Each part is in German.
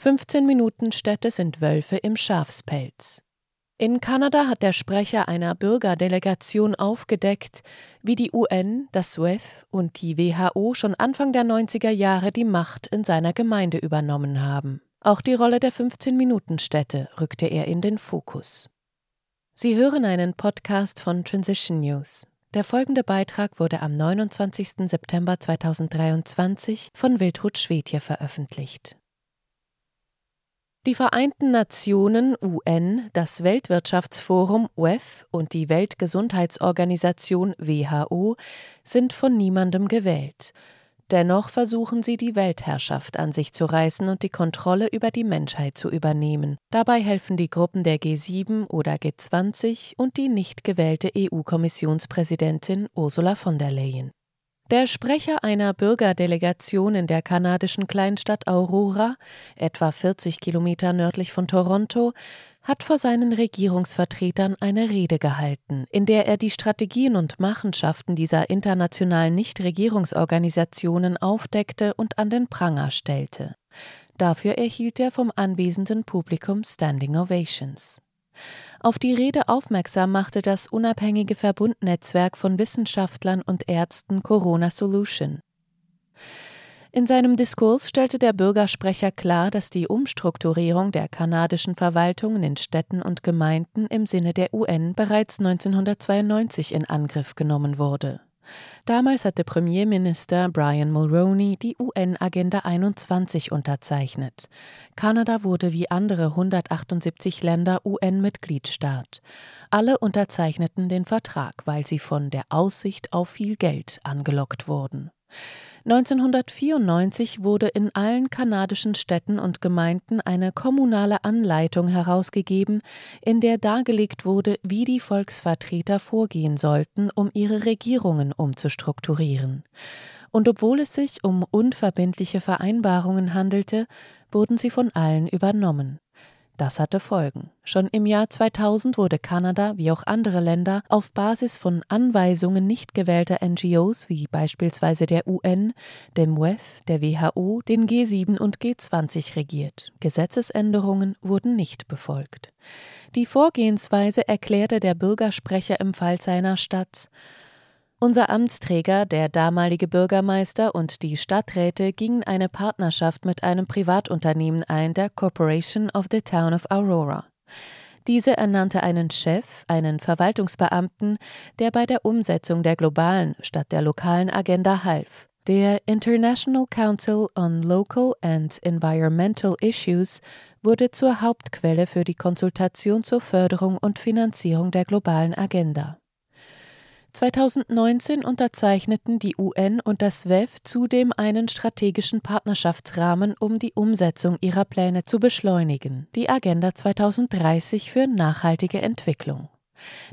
15-Minuten-Städte sind Wölfe im Schafspelz. In Kanada hat der Sprecher einer Bürgerdelegation aufgedeckt, wie die UN, das SWEF und die WHO schon Anfang der 90er Jahre die Macht in seiner Gemeinde übernommen haben. Auch die Rolle der 15-Minuten-Städte rückte er in den Fokus. Sie hören einen Podcast von Transition News. Der folgende Beitrag wurde am 29. September 2023 von Wildhut Schwedje veröffentlicht. Die Vereinten Nationen UN, das Weltwirtschaftsforum WEF und die Weltgesundheitsorganisation WHO sind von niemandem gewählt. Dennoch versuchen sie, die Weltherrschaft an sich zu reißen und die Kontrolle über die Menschheit zu übernehmen. Dabei helfen die Gruppen der G7 oder G20 und die nicht gewählte EU-Kommissionspräsidentin Ursula von der Leyen. Der Sprecher einer Bürgerdelegation in der kanadischen Kleinstadt Aurora, etwa 40 Kilometer nördlich von Toronto, hat vor seinen Regierungsvertretern eine Rede gehalten, in der er die Strategien und Machenschaften dieser internationalen Nichtregierungsorganisationen aufdeckte und an den Pranger stellte. Dafür erhielt er vom anwesenden Publikum Standing Ovations. Auf die Rede aufmerksam machte das unabhängige Verbundnetzwerk von Wissenschaftlern und Ärzten Corona Solution. In seinem Diskurs stellte der Bürgersprecher klar, dass die Umstrukturierung der kanadischen Verwaltungen in Städten und Gemeinden im Sinne der UN bereits 1992 in Angriff genommen wurde. Damals hatte Premierminister Brian Mulroney die UN-Agenda 21 unterzeichnet. Kanada wurde wie andere 178 Länder UN-Mitgliedstaat. Alle unterzeichneten den Vertrag, weil sie von der Aussicht auf viel Geld angelockt wurden. 1994 wurde in allen kanadischen Städten und Gemeinden eine kommunale Anleitung herausgegeben, in der dargelegt wurde, wie die Volksvertreter vorgehen sollten, um ihre Regierungen umzustrukturieren. Und obwohl es sich um unverbindliche Vereinbarungen handelte, wurden sie von allen übernommen. Das hatte Folgen. Schon im Jahr 2000 wurde Kanada, wie auch andere Länder, auf Basis von Anweisungen nicht gewählter NGOs wie beispielsweise der UN, dem WEF, der WHO, den G7 und G20 regiert. Gesetzesänderungen wurden nicht befolgt. Die Vorgehensweise erklärte der Bürgersprecher im Fall seiner Stadt unser Amtsträger, der damalige Bürgermeister und die Stadträte gingen eine Partnerschaft mit einem Privatunternehmen ein, der Corporation of the Town of Aurora. Diese ernannte einen Chef, einen Verwaltungsbeamten, der bei der Umsetzung der globalen statt der lokalen Agenda half. Der International Council on Local and Environmental Issues wurde zur Hauptquelle für die Konsultation zur Förderung und Finanzierung der globalen Agenda. 2019 unterzeichneten die UN und das WEF zudem einen strategischen Partnerschaftsrahmen, um die Umsetzung ihrer Pläne zu beschleunigen, die Agenda 2030 für nachhaltige Entwicklung.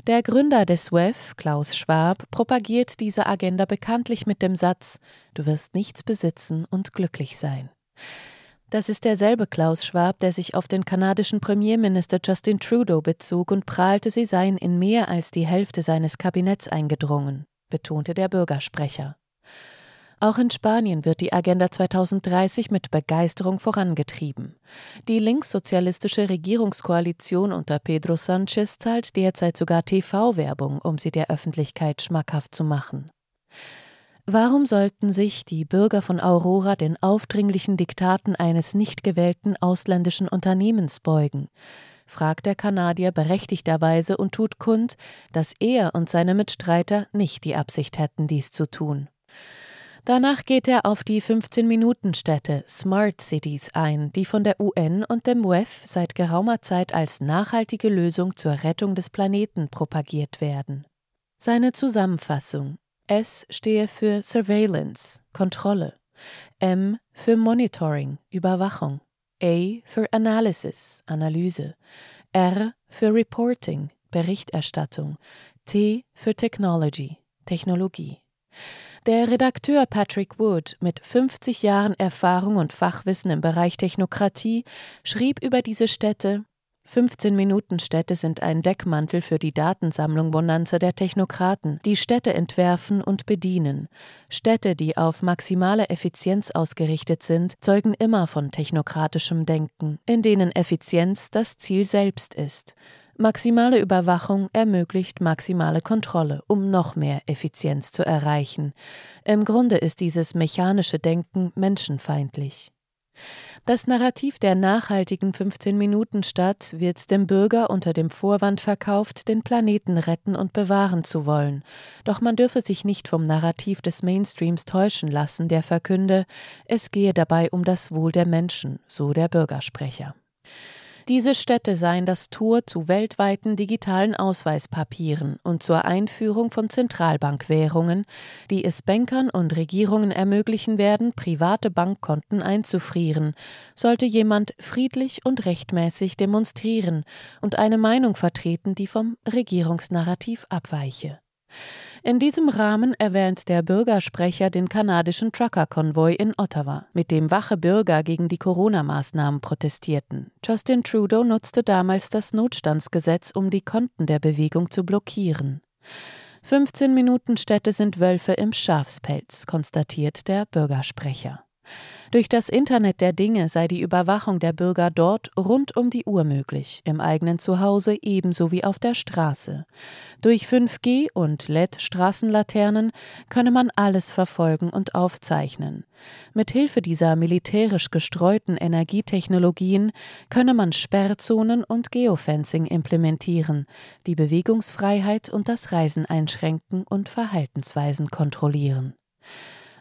Der Gründer des WEF, Klaus Schwab, propagiert diese Agenda bekanntlich mit dem Satz Du wirst nichts besitzen und glücklich sein. Das ist derselbe Klaus Schwab, der sich auf den kanadischen Premierminister Justin Trudeau bezog und prahlte, sie seien in mehr als die Hälfte seines Kabinetts eingedrungen, betonte der Bürgersprecher. Auch in Spanien wird die Agenda 2030 mit Begeisterung vorangetrieben. Die linkssozialistische Regierungskoalition unter Pedro Sanchez zahlt derzeit sogar TV-Werbung, um sie der Öffentlichkeit schmackhaft zu machen. Warum sollten sich die Bürger von Aurora den aufdringlichen Diktaten eines nicht gewählten ausländischen Unternehmens beugen? fragt der Kanadier berechtigterweise und tut kund, dass er und seine Mitstreiter nicht die Absicht hätten, dies zu tun. Danach geht er auf die 15-Minuten-Städte Smart Cities ein, die von der UN und dem WEF seit geraumer Zeit als nachhaltige Lösung zur Rettung des Planeten propagiert werden. Seine Zusammenfassung S stehe für Surveillance, Kontrolle. M für Monitoring, Überwachung. A für Analysis, Analyse. R für Reporting, Berichterstattung. T für Technology, Technologie. Der Redakteur Patrick Wood mit 50 Jahren Erfahrung und Fachwissen im Bereich Technokratie schrieb über diese Städte 15-Minuten-Städte sind ein Deckmantel für die Datensammlung Bonanza der Technokraten, die Städte entwerfen und bedienen. Städte, die auf maximale Effizienz ausgerichtet sind, zeugen immer von technokratischem Denken, in denen Effizienz das Ziel selbst ist. Maximale Überwachung ermöglicht maximale Kontrolle, um noch mehr Effizienz zu erreichen. Im Grunde ist dieses mechanische Denken menschenfeindlich. Das Narrativ der nachhaltigen 15-Minuten-Stadt wird dem Bürger unter dem Vorwand verkauft, den Planeten retten und bewahren zu wollen. Doch man dürfe sich nicht vom Narrativ des Mainstreams täuschen lassen, der verkünde, es gehe dabei um das Wohl der Menschen, so der Bürgersprecher. Diese Städte seien das Tor zu weltweiten digitalen Ausweispapieren und zur Einführung von Zentralbankwährungen, die es Bankern und Regierungen ermöglichen werden, private Bankkonten einzufrieren, sollte jemand friedlich und rechtmäßig demonstrieren und eine Meinung vertreten, die vom Regierungsnarrativ abweiche. In diesem Rahmen erwähnt der Bürgersprecher den kanadischen Trucker-Konvoi in Ottawa, mit dem wache Bürger gegen die Corona-Maßnahmen protestierten. Justin Trudeau nutzte damals das Notstandsgesetz, um die Konten der Bewegung zu blockieren. 15 Minuten Städte sind Wölfe im Schafspelz, konstatiert der Bürgersprecher. Durch das Internet der Dinge sei die Überwachung der Bürger dort rund um die Uhr möglich, im eigenen Zuhause ebenso wie auf der Straße. Durch 5G und LED-Straßenlaternen könne man alles verfolgen und aufzeichnen. Mit Hilfe dieser militärisch gestreuten Energietechnologien könne man Sperrzonen und Geofencing implementieren, die Bewegungsfreiheit und das Reisen einschränken und Verhaltensweisen kontrollieren.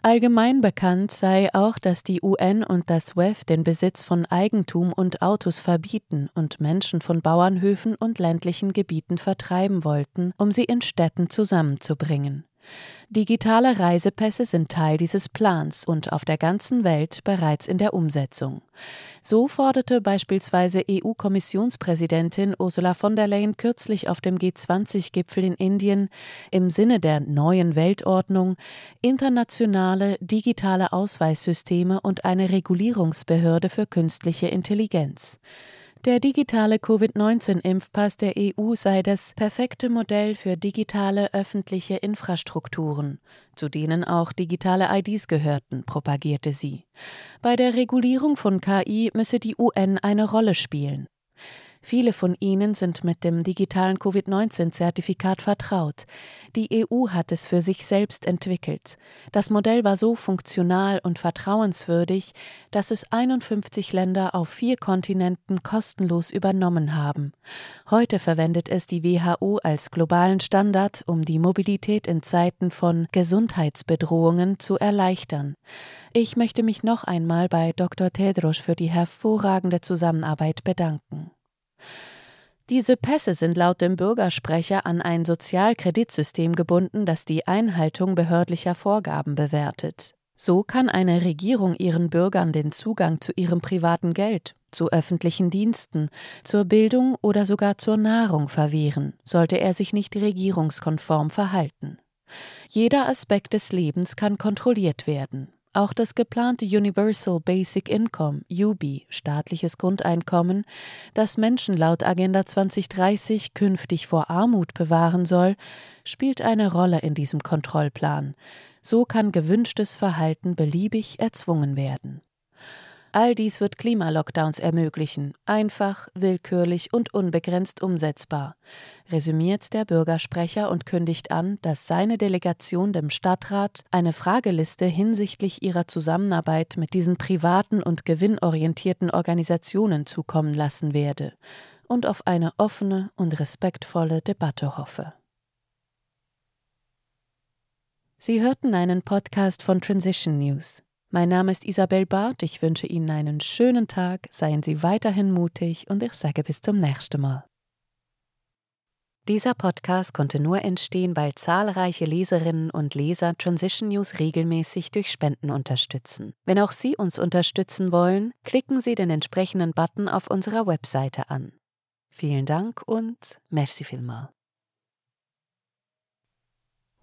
Allgemein bekannt sei auch, dass die UN und das WEF den Besitz von Eigentum und Autos verbieten und Menschen von Bauernhöfen und ländlichen Gebieten vertreiben wollten, um sie in Städten zusammenzubringen. Digitale Reisepässe sind Teil dieses Plans und auf der ganzen Welt bereits in der Umsetzung. So forderte beispielsweise EU-Kommissionspräsidentin Ursula von der Leyen kürzlich auf dem G20-Gipfel in Indien im Sinne der neuen Weltordnung internationale digitale Ausweissysteme und eine Regulierungsbehörde für künstliche Intelligenz. Der digitale Covid-19-Impfpass der EU sei das perfekte Modell für digitale öffentliche Infrastrukturen, zu denen auch digitale IDs gehörten, propagierte sie. Bei der Regulierung von KI müsse die UN eine Rolle spielen. Viele von ihnen sind mit dem digitalen Covid-19-Zertifikat vertraut. Die EU hat es für sich selbst entwickelt. Das Modell war so funktional und vertrauenswürdig, dass es 51 Länder auf vier Kontinenten kostenlos übernommen haben. Heute verwendet es die WHO als globalen Standard, um die Mobilität in Zeiten von Gesundheitsbedrohungen zu erleichtern. Ich möchte mich noch einmal bei Dr. Tedros für die hervorragende Zusammenarbeit bedanken. Diese Pässe sind laut dem Bürgersprecher an ein Sozialkreditsystem gebunden, das die Einhaltung behördlicher Vorgaben bewertet. So kann eine Regierung ihren Bürgern den Zugang zu ihrem privaten Geld, zu öffentlichen Diensten, zur Bildung oder sogar zur Nahrung verwehren, sollte er sich nicht regierungskonform verhalten. Jeder Aspekt des Lebens kann kontrolliert werden, auch das geplante Universal Basic Income, UBI, staatliches Grundeinkommen, das Menschen laut Agenda 2030 künftig vor Armut bewahren soll, spielt eine Rolle in diesem Kontrollplan. So kann gewünschtes Verhalten beliebig erzwungen werden. All dies wird Klimalockdowns ermöglichen, einfach, willkürlich und unbegrenzt umsetzbar, resümiert der Bürgersprecher und kündigt an, dass seine Delegation dem Stadtrat eine Frageliste hinsichtlich ihrer Zusammenarbeit mit diesen privaten und gewinnorientierten Organisationen zukommen lassen werde und auf eine offene und respektvolle Debatte hoffe. Sie hörten einen Podcast von Transition News. Mein Name ist Isabel Barth. Ich wünsche Ihnen einen schönen Tag. Seien Sie weiterhin mutig und ich sage bis zum nächsten Mal. Dieser Podcast konnte nur entstehen, weil zahlreiche Leserinnen und Leser Transition News regelmäßig durch Spenden unterstützen. Wenn auch Sie uns unterstützen wollen, klicken Sie den entsprechenden Button auf unserer Webseite an. Vielen Dank und merci vielmal.